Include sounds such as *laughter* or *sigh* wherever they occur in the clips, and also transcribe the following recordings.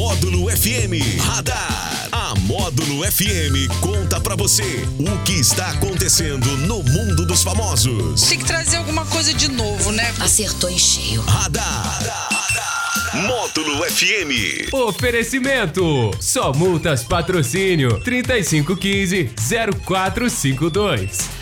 Módulo FM Radar. A Módulo FM conta pra você o que está acontecendo no mundo dos famosos. Tem que trazer alguma coisa de novo, né? Acertou em cheio. Radar. Módulo FM. Oferecimento: Só Multas Patrocínio 3515 0452.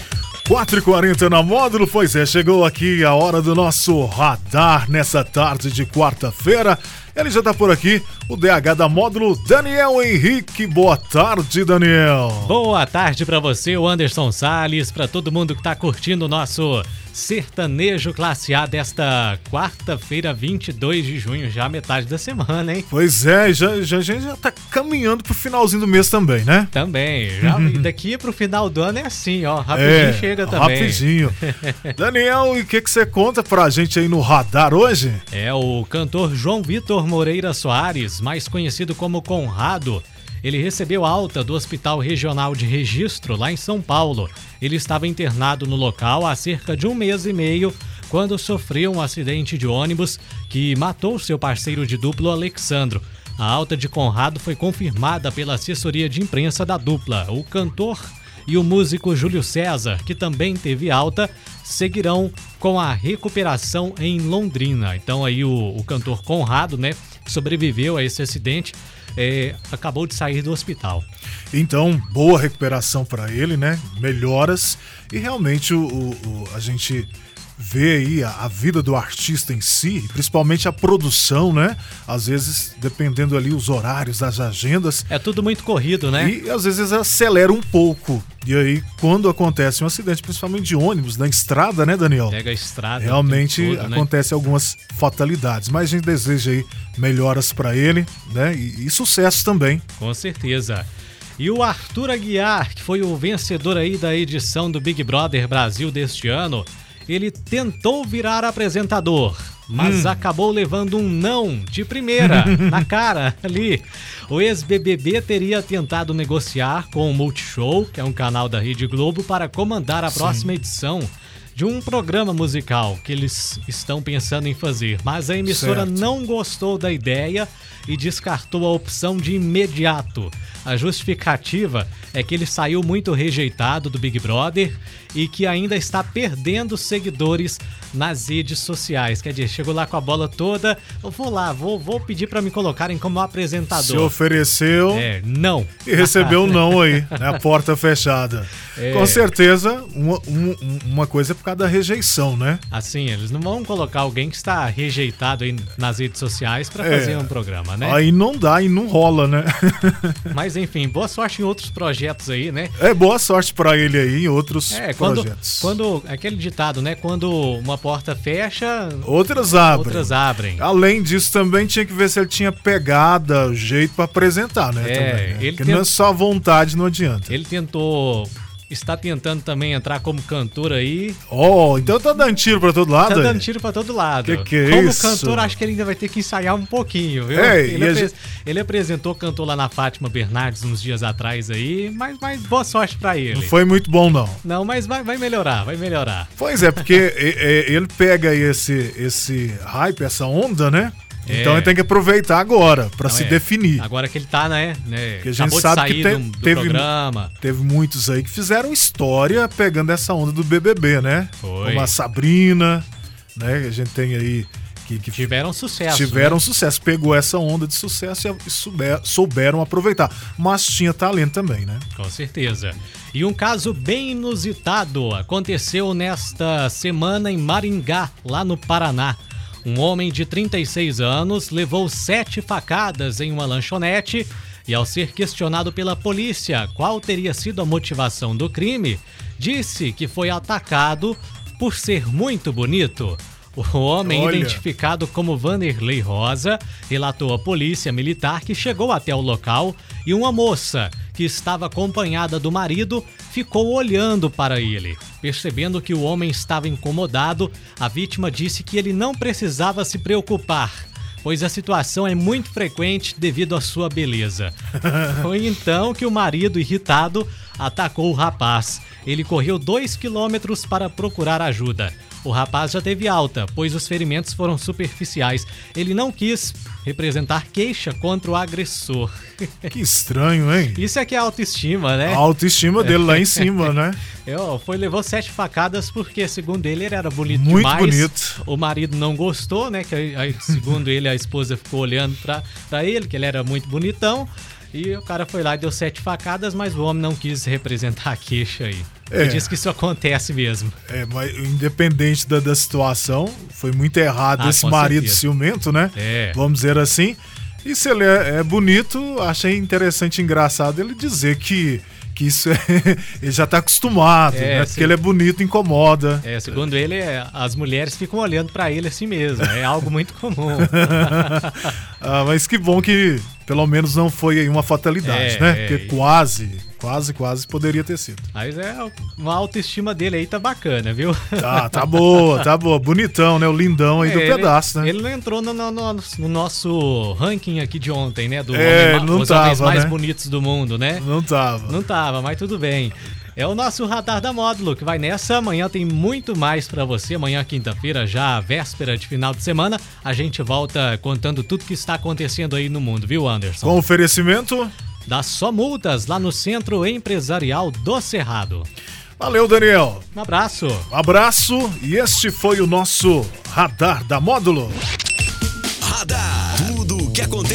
4 e 40 na módulo, pois é, chegou aqui a hora do nosso radar nessa tarde de quarta-feira. Ele já tá por aqui, o DH da módulo, Daniel Henrique. Boa tarde, Daniel. Boa tarde para você, o Anderson Sales, para todo mundo que tá curtindo o nosso sertanejo classe A desta quarta-feira, 22 de junho, já metade da semana, hein? Pois é, já, já, a gente já tá caminhando pro finalzinho do mês também, né? Também. Já, e daqui pro final do ano é assim, ó. Rapidinho É, chega também. Rapidinho. *laughs* Daniel, e o que que você conta pra gente aí no radar hoje? É o cantor João Vitor Moreira Soares, mais conhecido como Conrado. Ele recebeu alta do Hospital Regional de Registro lá em São Paulo. Ele estava internado no local há cerca de um mês e meio quando sofreu um acidente de ônibus que matou seu parceiro de duplo Alexandro. A alta de Conrado foi confirmada pela assessoria de imprensa da dupla. O cantor e o músico Júlio César, que também teve alta, seguirão com a recuperação em Londrina. Então aí o, o cantor Conrado, né, que sobreviveu a esse acidente, é, acabou de sair do hospital. Então, boa recuperação pra ele, né? Melhoras. E realmente o, o- o- a gente vê aí a, a vida do artista em si, principalmente a produção, né? Às vezes, dependendo ali os horários, as agendas. É tudo muito corrido, né? E às vezes acelera um pouco. E aí, quando acontece um acidente, principalmente de ônibus, na estrada, né, Daniel? Pega a estrada. Realmente todo, né? acontece algumas fatalidades, mas a gente deseja aí melhoras pra ele, né? E, e sucesso também. Com certeza. E o Arthur Aguiar, que foi o vencedor aí da edição do Big Brother Brasil deste ano, ele tentou virar apresentador, mas acabou levando um não de primeira, *laughs* na cara, ali. O ex-BBB teria tentado negociar com o Multishow, que é um canal da Rede Globo, para comandar a próxima edição de um programa musical que eles estão pensando em fazer, mas a emissora Certo. não gostou da ideia e descartou a opção de imediato. A justificativa é que ele saiu muito rejeitado do Big Brother e que ainda está perdendo seguidores nas redes sociais. Quer dizer, chegou lá com a bola toda, eu vou lá, vou, vou pedir para me colocarem como Se apresentador. ofereceu É, não. e recebeu um *laughs* não aí, né? A porta fechada. É. Com certeza, uma, um- uma coisa é causa da rejeição, né? Assim, eles não vão colocar alguém que está rejeitado aí nas redes sociais para É. fazer um programa, né? Aí não dá e não rola, né? *laughs* Mas enfim, boa sorte em outros projetos aí, né? É boa sorte pra ele aí em outros É, quando, projetos. quando aquele ditado, né? Quando uma porta fecha, Outras abrem. outras abrem. Além disso, também tinha que ver se ele tinha pegada, o jeito pra apresentar, né? É, também, né? ele Porque tem- não é só vontade, não adianta. Ele tentou, está tentando também entrar como cantor aí. Oh, então tá dando tiro pra todo lado Tá dando tiro pra todo lado. Que que é Como isso? cantor, acho que ele ainda vai ter que ensaiar um pouquinho, viu? É, ele, e a apre- gente- ele apresentou, cantou lá na Fátima Bernardes uns dias atrás aí, mas, mas boa sorte pra ele. Não foi muito bom, não. Não, mas vai, vai melhorar, vai melhorar. Pois é, porque *laughs* ele pega aí esse, esse hype, essa onda, né? É. Então ele tem que aproveitar agora pra Não, se é. definir. Agora que ele tá, né? né Porque a gente acabou sabe que te- do, do teve- programa. Teve muitos aí que fizeram história pegando essa onda do BBB, né? Foi. Como a Sabrina, né? A gente tem aí que, que Tiveram sucesso. tiveram né? sucesso, pegou essa onda de sucesso e souber- souberam aproveitar. Mas tinha talento também, né? Com certeza. E um caso bem inusitado aconteceu nesta semana em Maringá, lá no Paraná. Um homem de 36 anos levou sete facadas em uma lanchonete e, ao ser questionado pela polícia qual teria sido a motivação do crime, disse que foi atacado por ser muito bonito. O homem, Olha. identificado como Vanderlei Rosa, relatou à polícia militar que chegou até o local e uma moça, que estava acompanhada do marido, ficou olhando para ele. Percebendo que o homem estava incomodado, a vítima disse que ele não precisava se preocupar, pois a situação é muito frequente devido à sua beleza. *laughs* Foi então que o marido, irritado, atacou o rapaz. Ele correu dois quilômetros para procurar ajuda. O rapaz já teve alta, pois os ferimentos foram superficiais. Ele não quis representar queixa contra o agressor. *laughs* Que estranho, hein? Isso é que é autoestima, né? A autoestima dele lá em *laughs* cima, né? Eu, foi, levou sete facadas porque, segundo ele, ele era bonito Muito demais. bonito. O marido não gostou, né? Que, aí, segundo ele, a esposa ficou olhando pra, pra ele, que ele era muito bonitão. E o cara foi lá e deu sete facadas, mas o homem não quis representar a queixa aí. É. Ele disse que isso acontece mesmo. É, mas independente da, da situação, foi muito errado Ah, esse marido certeza. ciumento, né? É. Vamos dizer assim. E se ele é, é bonito, achei interessante e engraçado ele dizer que, que isso é. *laughs* ele já tá acostumado, É, né? Porque ele é bonito, incomoda. É, segundo ele, é, as mulheres ficam olhando pra ele assim mesmo. É algo muito comum. *laughs* Ah, mas que bom que pelo menos não foi aí uma fatalidade, É, né? é, Porque e- quase, quase, quase poderia ter sido. Mas é uma autoestima dele aí tá bacana, viu? Tá, tá boa, tá boa. Bonitão, né? O lindão aí do É, ele- pedaço, né? Ele não entrou no, no- no- no nosso ranking aqui de ontem, né? Do É, homem não os homens tava, mais né? bonitos do mundo, né? Não tava. Não tava, mas tudo bem. É o nosso radar da módulo que vai nessa. Amanhã tem muito mais pra você. Amanhã, quinta-feira, já véspera de final de semana, a gente volta contando tudo que está acontecendo aí no mundo, viu, Anderson? Com oferecimento. Dá só multas lá no Centro Empresarial do Cerrado. Valeu, Daniel. Um abraço. Um abraço e este foi o nosso Radar da Módulo.